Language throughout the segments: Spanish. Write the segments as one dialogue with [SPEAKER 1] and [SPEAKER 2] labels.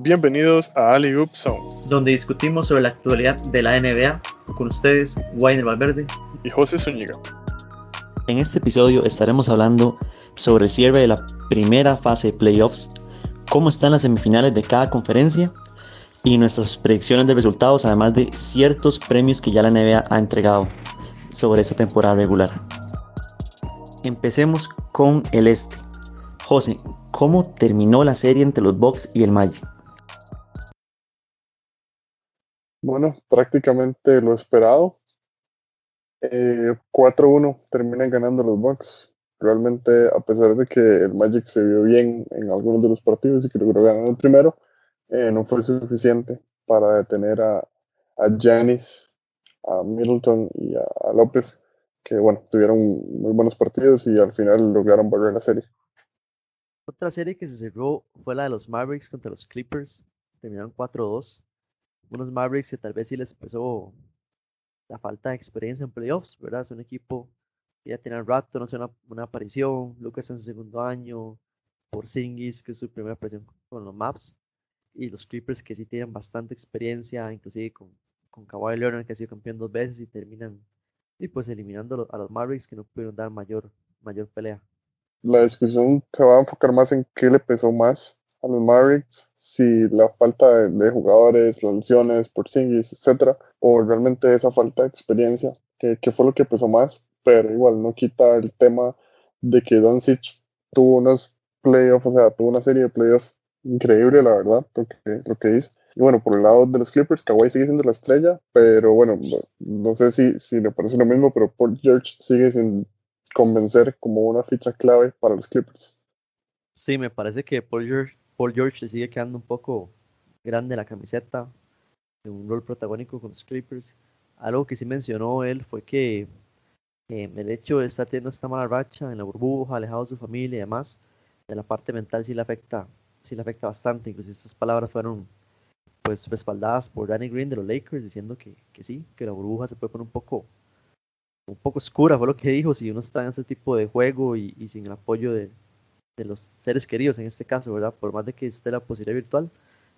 [SPEAKER 1] Bienvenidos a Ali Up Zone,
[SPEAKER 2] donde discutimos sobre la actualidad de la NBA con ustedes, Wayne Valverde
[SPEAKER 1] y José Zúñiga.
[SPEAKER 3] En este episodio estaremos hablando sobre el cierre de la primera fase de playoffs, cómo están las semifinales de cada conferencia y nuestras predicciones de resultados, además de ciertos premios que ya la NBA ha entregado sobre esta temporada regular. Empecemos con el este. José, ¿cómo terminó la serie entre los Bucks y el Magic?
[SPEAKER 1] Bueno, prácticamente lo esperado. 4-1 eh, terminan ganando los Bucks. Realmente, a pesar de que el Magic se vio bien en algunos de los partidos y que logró ganar el primero, eh, no fue suficiente para detener a, a a Middleton y a, López, que bueno, tuvieron muy buenos partidos y al final lograron volver la serie.
[SPEAKER 2] Otra serie que se cerró fue la de los Mavericks contra los Clippers. Terminaron 4-2 unos Mavericks que tal vez sí les empezó la falta de experiencia en playoffs, ¿verdad? Es un equipo que ya tiene rato, no sé, una, una aparición, Lucas en su segundo año, por Singis, que es su primera aparición con los Maps, y los Clippers que sí tienen bastante experiencia, inclusive con, con Kawhi Leonard que ha sido campeón dos veces y terminan y pues eliminando a los Mavericks que no pudieron dar mayor, mayor pelea.
[SPEAKER 1] La discusión se va a enfocar más en qué le pesó más a los Mavericks si la falta de, jugadores, las por singles, etcétera, o realmente esa falta de experiencia, que, fue lo que pesó más, pero igual no quita el tema de que Doncic tuvo unos playoffs, o sea, tuvo una serie de playoffs increíble, la verdad, lo que, lo que hizo. Y bueno, por el lado de los Clippers, Kawhi sigue siendo la estrella, pero bueno, no, sé si, si le parece lo mismo, pero Paul George sigue sin convencer como una ficha clave para los Clippers.
[SPEAKER 2] Sí, me parece que Paul George Paul George le sigue quedando un poco grande la camiseta, en un rol protagónico con los Clippers. Algo que sí mencionó él fue que eh, el hecho de estar teniendo esta mala racha en la burbuja, alejado de su familia y demás, de la parte mental sí le afecta, sí le afecta bastante. Incluso estas palabras fueron pues respaldadas por Danny Green de los Lakers diciendo que, que sí, que la burbuja se puede poner un poco un poco oscura, fue lo que dijo, si uno está en ese tipo de juego y sin el apoyo de, de los seres queridos en este caso, ¿verdad? Por más de que esté la posibilidad virtual,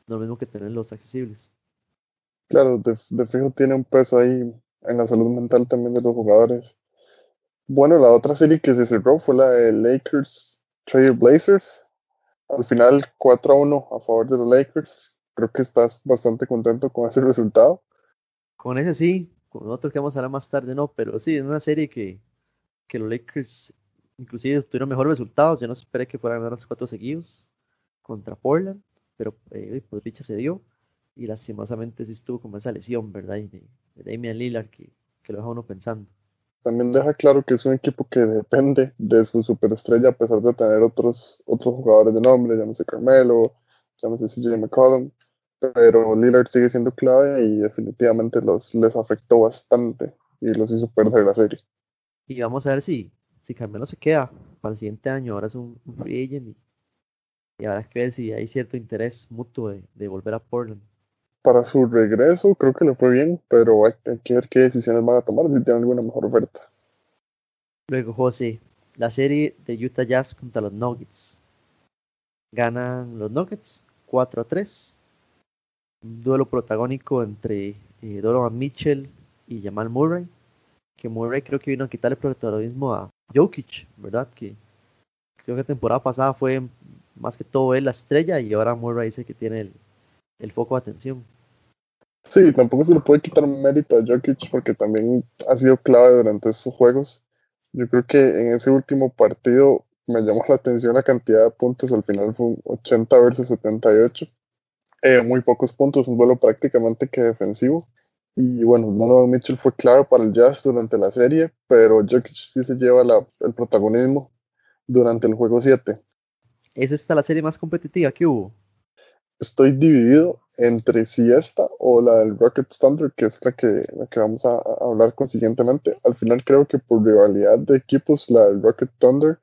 [SPEAKER 2] no es lo mismo que tenerlos accesibles.
[SPEAKER 1] Claro, de, fijo tiene un peso ahí en la salud mental también de los jugadores. Bueno, la otra serie que se cerró fue la de Lakers Trail Blazers. Al final 4 a 1 a favor de los Lakers. Creo que estás bastante contento con ese resultado.
[SPEAKER 2] Con ese sí, con otro que vamos a hablar más tarde no, pero sí, es una serie que, que los Lakers inclusive tuvieron mejores resultados. Yo no esperé que fueran a ganar los cuatro seguidos contra Portland, pero eh, pues dicha se dio. Y lastimosamente sí estuvo como esa lesión, ¿verdad? de, Damian Lillard que, que lo deja uno pensando.
[SPEAKER 1] También deja claro que es un equipo que depende de su superestrella, a pesar de tener otros, otros jugadores de nombre, llámese Carmelo, llámese CJ McCollum, pero Lillard sigue siendo clave y definitivamente los, les afectó bastante y los hizo perder la serie.
[SPEAKER 2] Y vamos a ver si, si Carmelo se queda para el siguiente año, ahora es un, free agent y, habrá que ver si hay cierto interés mutuo de, volver a Portland.
[SPEAKER 1] Para su regreso creo que le fue bien, pero hay, que ver qué decisiones van a tomar, si tienen alguna mejor oferta.
[SPEAKER 2] Luego, José, la serie de Utah Jazz contra los Nuggets. Ganan los Nuggets 4 a 3. Un duelo protagónico entre eh, Donovan Mitchell y Jamal Murray. Que Murray creo que vino a quitarle protagonismo a, Jokic, ¿verdad? Que creo que la temporada pasada fue más que todo él la estrella y ahora Murray dice que tiene el, foco de atención.
[SPEAKER 1] Sí, tampoco se le puede quitar mérito a Jokic porque también ha sido clave durante estos juegos. Yo creo que en ese último partido me llamó la atención la cantidad de puntos. Al final fue 80 versus 78. Eh, muy pocos puntos, un vuelo prácticamente que defensivo. Y bueno, Donovan Mitchell fue clave para el Jazz durante la serie, pero Jokic sí se lleva el protagonismo durante el juego 7.
[SPEAKER 2] ¿Es esta la serie más competitiva que hubo?
[SPEAKER 1] Estoy dividido entre si esta o la del Rocket Thunder, que es la que, la que vamos a, a hablar consiguientemente. Al final creo que por rivalidad de equipos, la del Rocket Thunder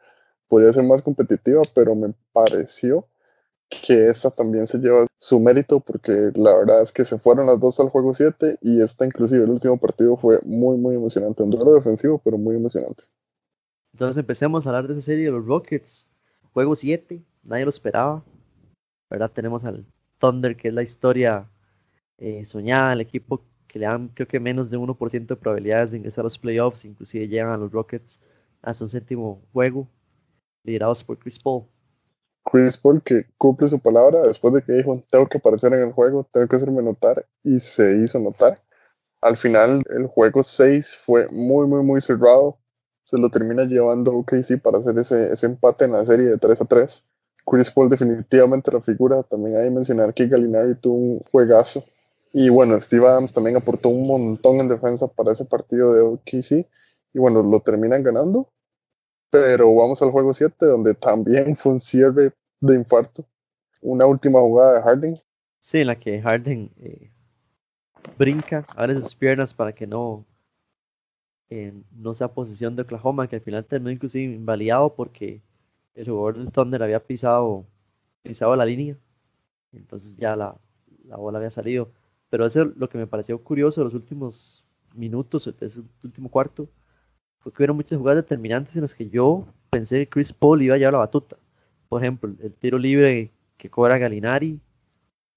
[SPEAKER 1] podría ser más competitiva, pero me pareció que esta también se lleva su mérito porque la verdad es que se fueron las dos al juego 7 y esta inclusive el último partido fue muy muy emocionante, un duelo defensivo pero muy emocionante.
[SPEAKER 2] Entonces empecemos a hablar de esa serie de los Rockets, juego 7, nadie lo esperaba, ¿verdad? Tenemos al, Thunder, que es la historia eh, soñada, el equipo que le dan creo que menos de 1% de probabilidades de ingresar a los playoffs, inclusive llegan a los Rockets hasta un séptimo juego, liderados por Chris Paul.
[SPEAKER 1] Chris Paul que cumple su palabra después de que dijo tengo que aparecer en el juego, tengo que hacerme notar y se hizo notar. Al final el juego 6 fue muy muy muy cerrado, se lo termina llevando OKC para hacer ese, ese empate en la serie de 3 a 3. Chris Paul definitivamente la figura, también hay que mencionar que Galinari tuvo un juegazo y bueno, Steve Adams también aportó un montón en defensa para ese partido de OKC. Y bueno, lo terminan ganando. Pero vamos al juego 7, donde también fue un cierre de infarto. Una última jugada de Harden.
[SPEAKER 2] Sí, en la que Harden eh, brinca, abre sus piernas para que no, eh, no sea posición de Oklahoma, que al final terminó inclusive invalidado porque el jugador del Thunder había pisado, pisado la línea. Entonces ya la, la bola había salido. Pero eso lo que me pareció curioso los últimos minutos, ese último cuarto, fue que hubo muchas jugadas determinantes en las que yo pensé que Chris Paul iba a llevar la batuta. Por ejemplo, el tiro libre que cobra Galinari,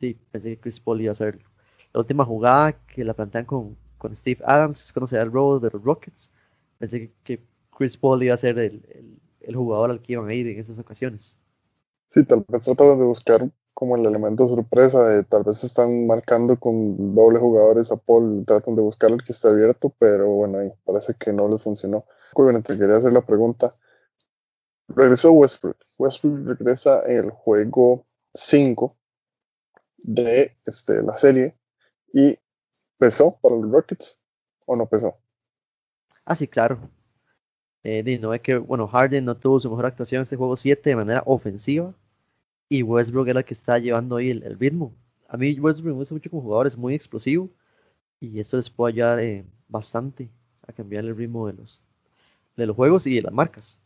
[SPEAKER 2] sí, pensé que Chris Paul iba a hacerlo. La última jugada que la plantean con, con Steve Adams, cuando se da el robo de los Rockets, pensé que, Chris Paul iba a ser el, el, el, jugador al que iban a ir en esas ocasiones.
[SPEAKER 1] Sí, tal vez trataban de buscar como el elemento sorpresa de tal vez están marcando con doble jugadores a Paul, tratan de buscar el que está abierto, pero bueno, ahí parece que no les funcionó. Te quería hacer la pregunta. Regresó Westbrook. Westbrook regresa en el juego 5 de este, la serie y pesó para los Rockets o no pesó.
[SPEAKER 2] Ah, sí, claro. Eh, no es que, bueno, Harden no tuvo su mejor actuación en este juego 7 de manera ofensiva, y Westbrook es la que está llevando ahí el, ritmo. A mí Westbrook me gusta mucho como jugador, es muy explosivo y esto les puede ayudar eh, bastante a cambiar el ritmo de los, de los juegos y de las marcas.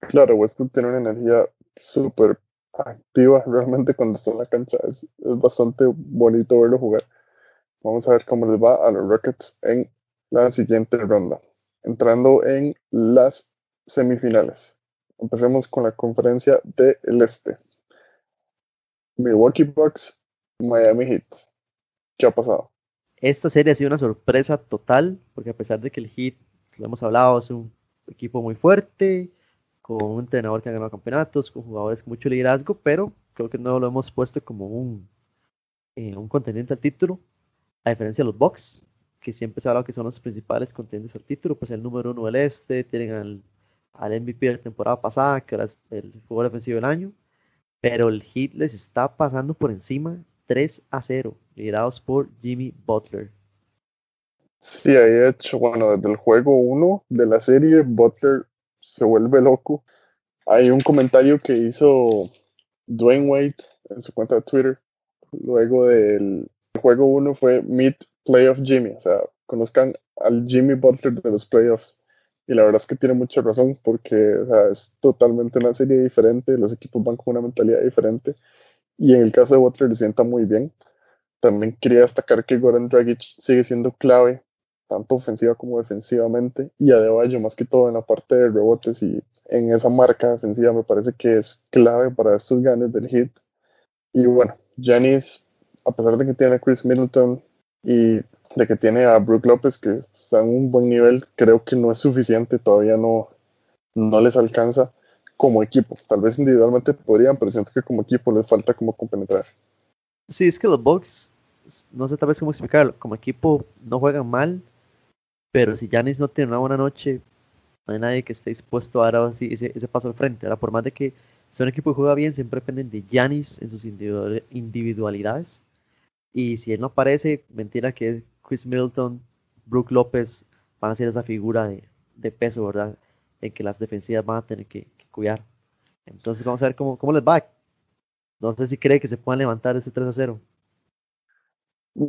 [SPEAKER 1] Claro, Westbrook tiene una energía súper activa realmente cuando está en la cancha. Es, es, bastante bonito verlo jugar. Vamos a ver cómo les va a los Rockets en la siguiente ronda. Entrando en las semifinales. Empecemos con la conferencia del Este. Milwaukee Bucks, Miami Heat. ¿Qué ha pasado?
[SPEAKER 2] Esta serie ha sido una sorpresa total, porque a pesar de que el Heat, lo hemos hablado, es un equipo muy fuerte, con un entrenador que ha ganado campeonatos, con jugadores con mucho liderazgo, pero creo que no lo hemos puesto como un, eh, un contendiente al título, a diferencia de los Bucks, que siempre se ha hablado que son los principales contendientes al título, pues el número uno del este, tienen al, al MVP de la temporada pasada, que era el jugador defensivo del año, pero el Heat les está pasando por encima 3 a 0, liderados por Jimmy Butler.
[SPEAKER 1] Sí, ahí hecho, bueno, desde el juego 1 de la serie, Butler se vuelve loco. Hay un comentario que hizo Dwayne Wade en su cuenta de Twitter, luego del juego 1 fue Meet Playoff Jimmy, o sea, conozcan al Jimmy Butler de los playoffs. Y la verdad es que tiene mucha razón porque es totalmente una serie diferente, los equipos van con una mentalidad diferente y en el caso de Butler le sienta muy bien. También quería destacar que Goran Dragic sigue siendo clave, tanto ofensiva como defensivamente, y Adebayo más que todo en la parte de rebotes y en esa marca defensiva me parece que es clave para estos ganes del hit. Y bueno, Janis, a pesar de que tiene a Chris Middleton y de que tiene a Brook López, que está en un buen nivel, creo que no es suficiente, todavía no, no les alcanza como equipo. Tal vez individualmente podrían, pero siento que como equipo les falta como compenetrar.
[SPEAKER 2] Sí, es que los Bucks, no sé tal vez cómo explicarlo, como equipo no juegan mal, pero si Janis no tiene una buena noche, no hay nadie que esté dispuesto a dar así, ese, ese, paso al frente. Ahora, por más de que sea un equipo que juega bien, siempre dependen de Janis en sus individualidades. Y si él no aparece, mentira que Chris Middleton, Brook López van a ser esa figura de, peso, ¿verdad? En que las defensivas van a tener que, cuidar. Entonces vamos a ver cómo, cómo les va. No sé si cree que se puedan levantar ese 3 a 0.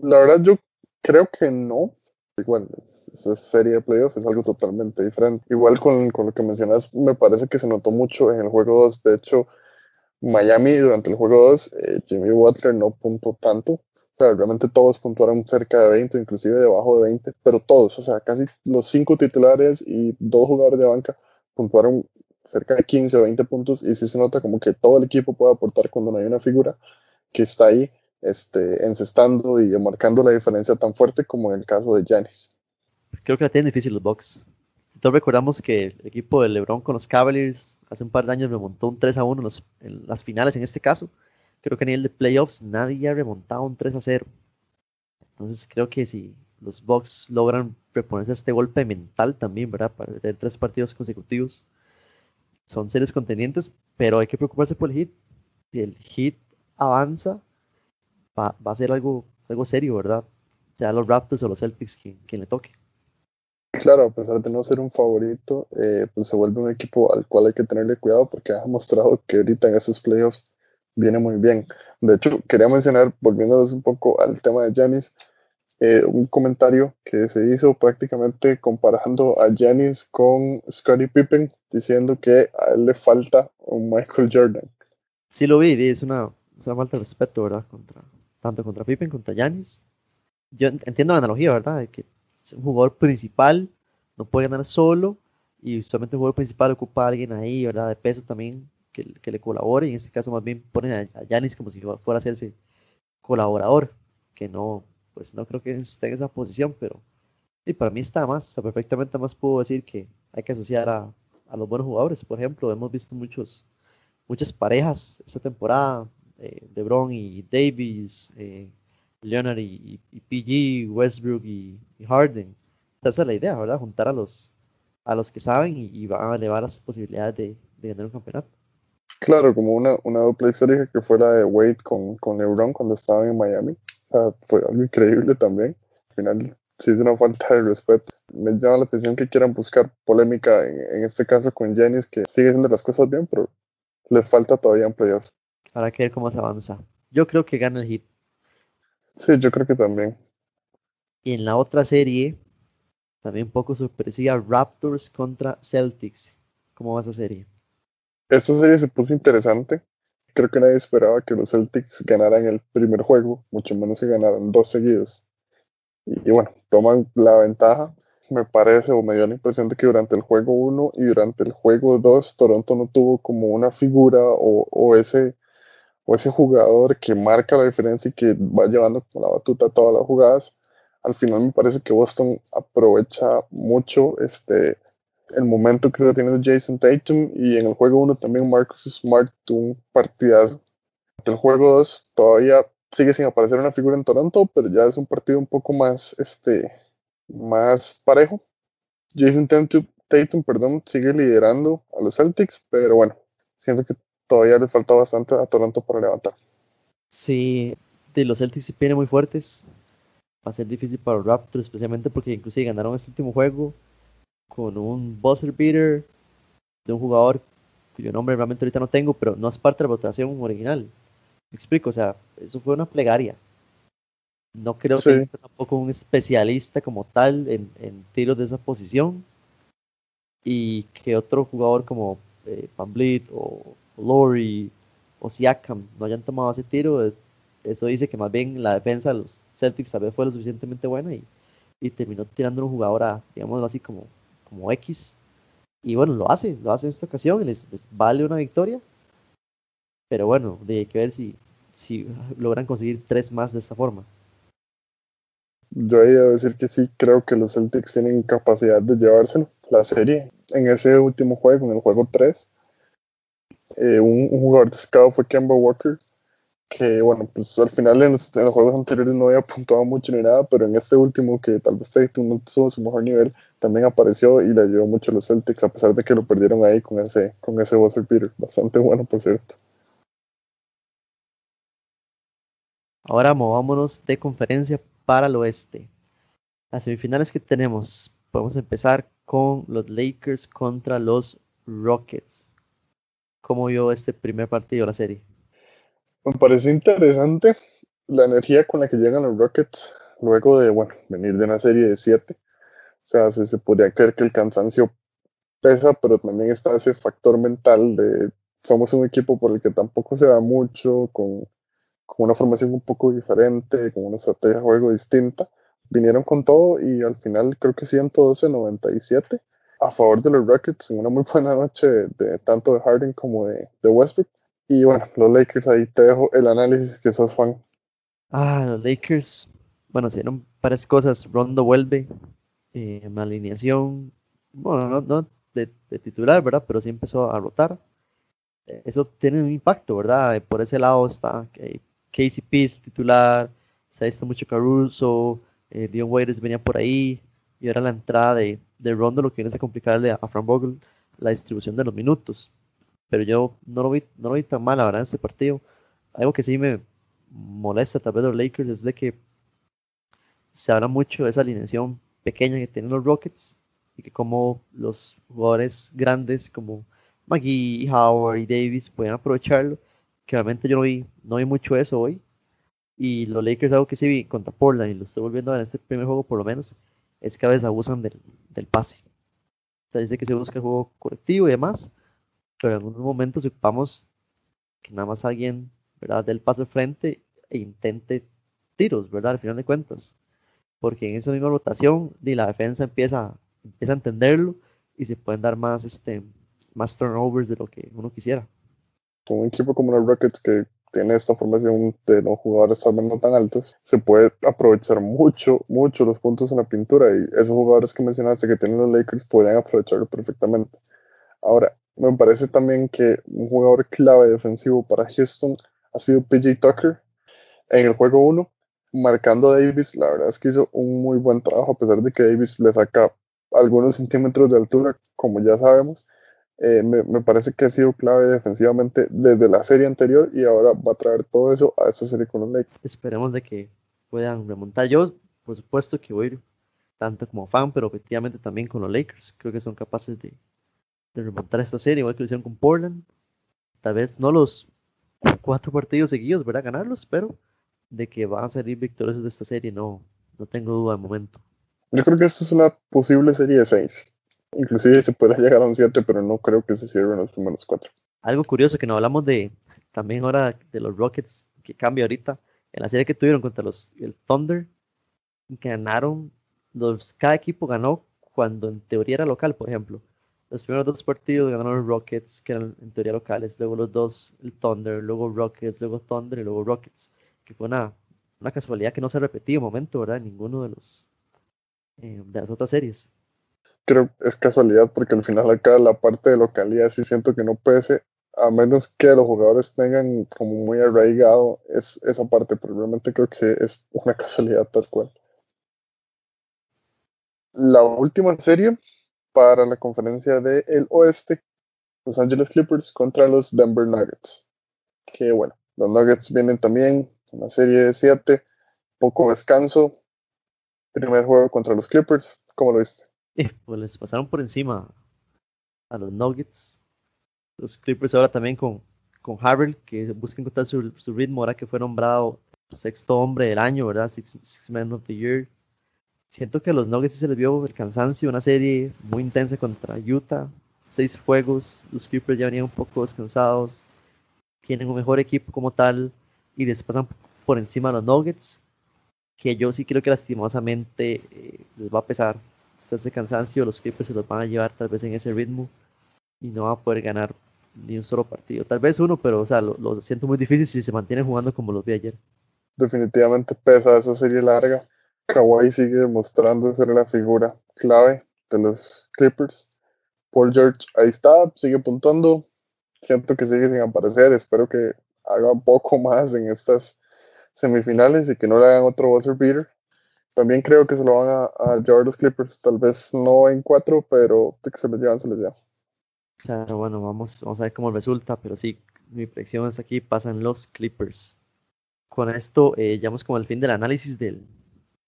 [SPEAKER 1] La verdad, yo creo que no. Igual, esa serie de playoffs es algo totalmente diferente. Igual con, con, lo que mencionas, me parece que se notó mucho en el juego 2. De hecho, Miami durante el juego 2, eh, Jimmy Butler no puntó tanto sea, realmente todos puntuaron cerca de 20, inclusive debajo de 20, pero todos, o sea, casi los cinco titulares y dos jugadores de banca puntuaron cerca de 15 o 20 puntos y sí se nota como que todo el equipo puede aportar cuando no hay una figura que está ahí este, encestando y marcando la diferencia tan fuerte como en el caso de Giannis.
[SPEAKER 2] Creo que la tienen difícil los Bucks. Todos recordamos que el equipo de LeBron con los Cavaliers hace un par de años remontó un 3 a 1 en, las finales en este caso. Creo que a nivel de playoffs nadie ha remontado un 3 a 0. Entonces creo que si los Bucks logran reponerse este golpe mental también, ¿verdad? Para tener tres partidos consecutivos, son serios contendientes, pero hay que preocuparse por el hit. Si el hit avanza, va, a ser algo, algo serio, ¿verdad? Sea los Raptors o los Celtics quien, quien le toque.
[SPEAKER 1] Claro, a pesar de no ser un favorito, eh, pues se vuelve un equipo al cual hay que tenerle cuidado porque ha mostrado que ahorita en esos playoffs viene muy bien. De hecho, quería mencionar, volviéndonos un poco al tema de Janis, eh, un comentario que se hizo prácticamente comparando a Janis con Scottie Pippen, diciendo que a él le falta un Michael Jordan.
[SPEAKER 2] Sí lo vi, es una, una falta de respeto, ¿verdad? Contra, tanto contra Pippen, contra Janis. Yo entiendo la analogía, ¿verdad? De que un jugador principal no puede ganar solo y usualmente un jugador principal ocupa a alguien ahí, ¿verdad? De peso también que, que le colabore y en este caso más bien ponen a, Janis como si fuera a hacerse colaborador, que no, pues no creo que esté en esa posición, pero y para mí está más, o sea, perfectamente más puedo decir que hay que asociar a, a, los buenos jugadores. Por ejemplo, hemos visto muchos, muchas parejas esta temporada, eh, LeBron y Davis, eh, Leonard y, PG, Westbrook y, Harden. Esa es la idea, ¿verdad? Juntar a los, a los que saben y, van a elevar las posibilidades de, de, ganar un campeonato.
[SPEAKER 1] Claro, como una, una dupla histórica que fue la de Wade con, con LeBron cuando estaban en Miami fue algo increíble también. Al final, sí es una falta de respeto. Me llama la atención que quieran buscar polémica, en, este caso con Jennings, que sigue haciendo las cosas bien, pero le falta todavía en playoffs.
[SPEAKER 2] Para que ver cómo se avanza. Yo creo que gana el hit.
[SPEAKER 1] Sí, yo creo que también.
[SPEAKER 2] Y en la otra serie, también un poco sorpresiva, Raptors contra Celtics. ¿Cómo va esa serie?
[SPEAKER 1] Esta serie se puso interesante creo que nadie esperaba que los Celtics ganaran el primer juego, mucho menos que ganaran dos seguidos. Y, bueno, toman la ventaja. Me parece o me dio la impresión de que durante el juego 1 y durante el juego 2 Toronto no tuvo como una figura o, ese, o ese jugador que marca la diferencia y que va llevando como la batuta a todas las jugadas. Al final me parece que Boston aprovecha mucho este, el momento que tiene Jason Tatum y en el juego 1 también Marcus Smart tuvo un partidazo. El juego 2 todavía sigue sin aparecer una figura en Toronto, pero ya es un partido un poco más, este, más parejo. Jason Tatum, perdón, sigue liderando a los Celtics, pero bueno, siento que todavía le falta bastante a Toronto para levantar.
[SPEAKER 2] Sí, de los Celtics se vienen muy fuertes. Va a ser difícil para los Raptors, especialmente porque inclusive ganaron este último juego con un buzzer beater de un jugador cuyo nombre realmente ahorita no tengo, pero no es parte de la votación original. Me explico, o sea, eso fue una plegaria. No creo que sea tampoco un especialista como tal en, en, tiros de esa posición. Y que otro jugador como eh, o, Lori o Siakam no hayan tomado ese tiro. Eso dice que más bien la defensa de los Celtics tal vez fue lo suficientemente buena y, y terminó tirando un jugador a, digámoslo así, como como X. Y bueno, lo hace, lo hace en esta ocasión, les, vale una victoria. Pero bueno, hay que ver si, si logran conseguir tres más de esta forma.
[SPEAKER 1] Yo he de decir que sí, creo que los Celtics tienen capacidad de llevárselo. La serie, en ese último juego, en el juego 3, eh, un, un, jugador destacado fue Kemba Walker, que bueno, pues al final en los, juegos anteriores no había puntuado mucho ni nada, pero en este último que tal vez no tuvo su mejor nivel, también apareció y le ayudó mucho a los Celtics, a pesar de que lo perdieron ahí con ese, con ese buzzer Peter, bastante bueno por cierto.
[SPEAKER 2] Ahora movámonos de conferencia para el oeste. Las semifinales que tenemos, podemos empezar con los Lakers contra los Rockets. ¿Cómo vio este primer partido de la serie?
[SPEAKER 1] Me parece interesante la energía con la que llegan los Rockets luego de, bueno, venir de una serie de siete. O sea, se, podría creer que el cansancio pesa, pero también está ese factor mental de somos un equipo por el que tampoco se da mucho, con, con una formación un poco diferente, con una estrategia de juego distinta. Vinieron con todo y al final creo que 112-97 a favor de los Rockets en una muy buena noche de, tanto de Harden como de, de Westbrook Y bueno, los Lakers, ahí te dejo el análisis que sos fan.
[SPEAKER 2] Ah, los Lakers, bueno, se dieron varias cosas. Rondo vuelve, eh, alineación, bueno, no, no de, titular, ¿verdad? Pero sí empezó a rotar. Eh, eso tiene un impacto, ¿verdad? Por ese lado está KCP es titular, se ha visto mucho Caruso, eh, Dion Waiters venía por ahí, y era la entrada de, de Rondo lo que viene a complicarle a, a Frank Vogel la distribución de los minutos. Pero yo no lo vi, no lo vi tan mal, la verdad, en este partido. Algo que sí me molesta tal vez los Lakers es de que se habla mucho de esa alineación pequeña que tienen los Rockets y que como los jugadores grandes como McGee, Howard y Davis pueden aprovecharlo, que realmente yo no vi, no vi mucho eso hoy. Y los Lakers, algo que sí vi contra Portland, y lo estoy volviendo a ver en este primer juego por lo menos, es que a veces abusan del, del pase. O dice que se busca el juego colectivo y demás, pero en algunos momentos ocupamos que nada más alguien, ¿verdad?, dé el paso de frente e intente tiros, ¿verdad?, al final de cuentas. Porque en esa misma rotación, la defensa empieza, empieza a entenderlo y se pueden dar más, este, más turnovers de lo que uno quisiera.
[SPEAKER 1] Con un equipo como los Rockets que tiene esta formación de no jugadores tal vez no tan altos, se puede aprovechar mucho, mucho los puntos en la pintura y esos jugadores que mencionaste que tienen los Lakers podrían aprovecharlo perfectamente. Ahora, me parece también que un jugador clave defensivo para Houston ha sido PJ Tucker en el juego 1, marcando a Davis. La verdad es que hizo un muy buen trabajo, a pesar de que Davis le saca algunos centímetros de altura, como ya sabemos. Eh, me, me, parece que ha sido clave defensivamente desde la serie anterior y ahora va a traer todo eso a esta serie con los Lakers.
[SPEAKER 2] Esperemos de que puedan remontar. Yo, por supuesto, que voy tanto como fan, pero efectivamente también con los Lakers. Creo que son capaces de, de remontar esta serie, igual que lo hicieron con Portland. Tal vez no los cuatro partidos seguidos, ¿verdad? Ganarlos, pero de que van a salir victoriosos de esta serie, no, no tengo duda de momento.
[SPEAKER 1] Yo creo que esta es una posible serie de seis. Inclusive se puede llegar a un 7, pero no creo que se cierren los primeros cuatro.
[SPEAKER 2] Algo curioso que no hablamos de también ahora de los Rockets, que cambia ahorita. En la serie que tuvieron contra los el Thunder, ganaron, los, cada equipo ganó cuando en teoría era local, por ejemplo. Los primeros dos partidos ganaron los Rockets, que eran en teoría locales, luego los dos, el Thunder, luego Rockets, luego Thunder y luego Rockets, que fue una, una casualidad que no se repetido un momento, ¿verdad? En ninguno de los eh, de las otras series.
[SPEAKER 1] Creo que es casualidad porque al final acá la parte de localidad sí siento que no pese, a menos que los jugadores tengan como muy arraigado es, esa parte, pero realmente creo que es una casualidad tal cual. La última serie para la conferencia del oeste, Los Angeles Clippers contra los Denver Nuggets. Que bueno, los Nuggets vienen también, una serie de siete, poco descanso. Primer juego contra los Clippers, ¿cómo lo viste?
[SPEAKER 2] pues les pasaron por encima a los Nuggets. Los Clippers ahora también con, con Harrell, que busca encontrar su, ritmo ahora que fue nombrado sexto hombre del año, ¿verdad? Six Man of the Year siento que a los Nuggets se les vio el cansancio, una serie muy intensa contra Utah, seis juegos, los Clippers ya venían un poco descansados, tienen un mejor equipo como tal y les pasan por encima a los Nuggets, que yo sí creo que lastimosamente eh, les va a pesar ese cansancio, los Clippers se los van a llevar tal vez en ese ritmo y no va a poder ganar ni un solo partido, tal vez uno, pero o sea, lo, lo siento muy difícil si se mantienen jugando como los vi ayer.
[SPEAKER 1] Definitivamente pesa esa serie larga Kawhi sigue mostrando ser la figura clave de los Clippers. Paul George ahí está, sigue puntuando. Siento que sigue sin aparecer. Espero que haga un poco más en estas semifinales y que no le hagan otro buzzer beater. También creo que se lo van a, a llevar los Clippers, tal vez no en cuatro, pero que se lo llevan, se lo llevan.
[SPEAKER 2] Claro, bueno, vamos, vamos a ver cómo resulta, pero sí, mi predicción es aquí, pasan los Clippers. Con esto eh, llegamos como al fin del análisis del,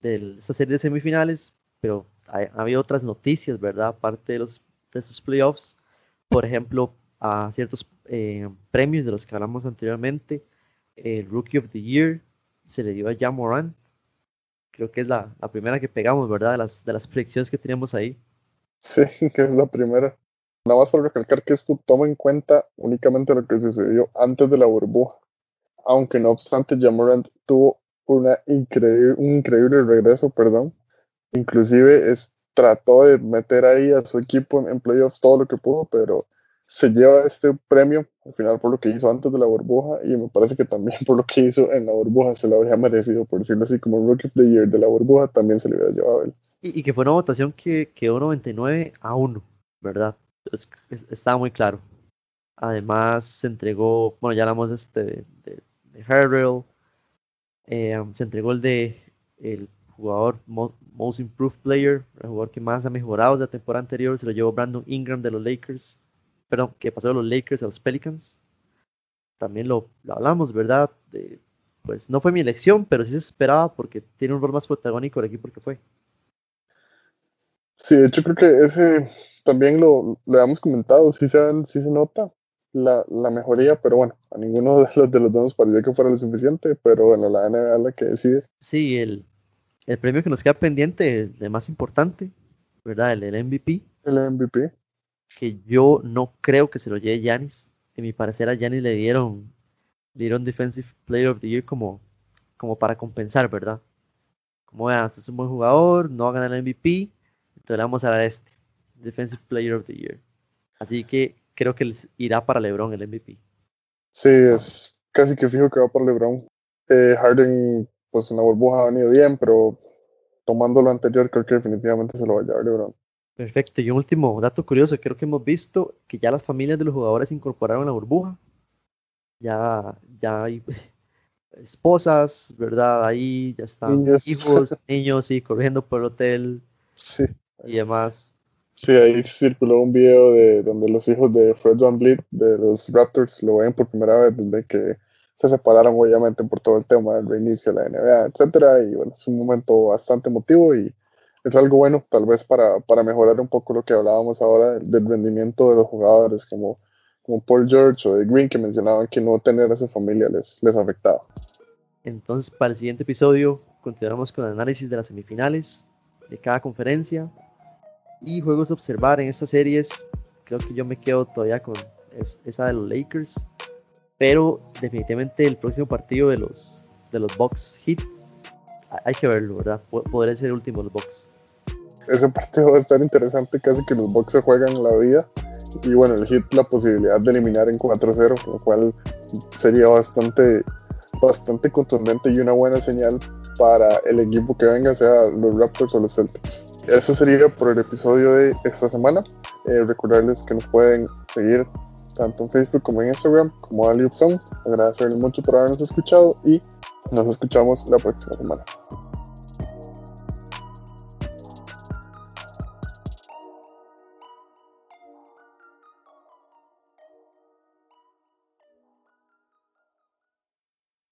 [SPEAKER 2] de esta serie de semifinales, pero ha, habido otras noticias, ¿verdad? Aparte de, los, de esos playoffs, por ejemplo, a ciertos eh, premios de los que hablamos anteriormente, el Rookie of the Year se le dio a Jan Moran. Creo que es la, la, primera que pegamos, ¿verdad? De las, de las predicciones que teníamos ahí.
[SPEAKER 1] Sí, que es la primera. Nada más para recalcar que esto toma en cuenta únicamente lo que sucedió antes de la burbuja. Aunque no obstante, Jamorant tuvo una increíble, un increíble regreso, perdón. Inclusive es, trató de meter ahí a su equipo en, playoffs todo lo que pudo, pero se lleva este premio al final por lo que hizo antes de la burbuja y me parece que también por lo que hizo en la burbuja se lo habría merecido, por decirlo así, como Rookie of the Year de la burbuja también se le hubiera llevado a él.
[SPEAKER 2] Y, que fue una votación que quedó 99 a 1, ¿verdad? estaba muy claro. Además se entregó, bueno, ya hablamos este, de, de, de eh, se entregó el de el jugador Most Improved Player, el jugador que más ha mejorado de la temporada anterior, se lo llevó Brandon Ingram de los Lakers perdón, que pasó de los Lakers a los Pelicans. También lo, hablamos, ¿verdad? pues no fue mi elección, pero sí se esperaba porque tiene un rol más protagónico el equipo que fue.
[SPEAKER 1] Sí, de hecho creo que ese también lo, lo habíamos comentado, sí se, sí se nota la, la, mejoría, pero bueno, a ninguno de los, de los dos nos parecía que fuera lo suficiente, pero bueno, la NBA es la que decide.
[SPEAKER 2] Sí, el, el premio que nos queda pendiente, el más importante, ¿verdad? El, el MVP.
[SPEAKER 1] El MVP
[SPEAKER 2] que yo no creo que se lo lleve Yanis. En mi parecer a Yanis le dieron, le dieron Defensive Player of the Year como, como para compensar, ¿verdad? Como vean, este es un buen jugador, no va a ganar el MVP, entonces le vamos a dar este, Defensive Player of the Year. Así que creo que les irá para LeBron el MVP.
[SPEAKER 1] Sí, es casi que fijo que va para LeBron. Eh, Harden, pues en la burbuja ha venido bien, pero tomando lo anterior, creo que definitivamente se lo va a llevar LeBron.
[SPEAKER 2] Perfecto. Y un último dato curioso, creo que hemos visto que ya las familias de los jugadores incorporaron la burbuja. Ya, ya hay esposas, ¿verdad? Ahí ya están hijos, niños, y corriendo por el hotel
[SPEAKER 1] sí.
[SPEAKER 2] y demás.
[SPEAKER 1] Sí, ahí circuló un video de donde los hijos de Fred Van Vliet de los Raptors lo ven por primera vez desde que se separaron obviamente por todo el tema del reinicio de la NBA, etcétera, y bueno, es un momento bastante emotivo y es algo bueno, tal vez para, para mejorar un poco lo que hablábamos ahora del, rendimiento de los jugadores, como, como Paul George o de Green, que mencionaban que no tener a su familia les, les afectaba.
[SPEAKER 2] Entonces, para el siguiente episodio, continuaremos con el análisis de las semifinales, de cada conferencia y juegos a observar en estas series. Creo que yo me quedo todavía con esa de los Lakers, pero definitivamente el próximo partido de los, de los Bucks Heat hay que verlo, ¿verdad? Podría ser el último de los Bucks
[SPEAKER 1] ese partido va a estar interesante, casi que los Bucks se juegan la vida. Y bueno, el Hit la posibilidad de eliminar en 4-0, lo cual sería bastante, bastante contundente y una buena señal para el equipo que venga, sea los Raptors o los Celtics. Eso sería por el episodio de esta semana. Eh, recordarles que nos pueden seguir tanto en Facebook como en Instagram, como Ali Agradecerles mucho por habernos escuchado y nos escuchamos la próxima semana.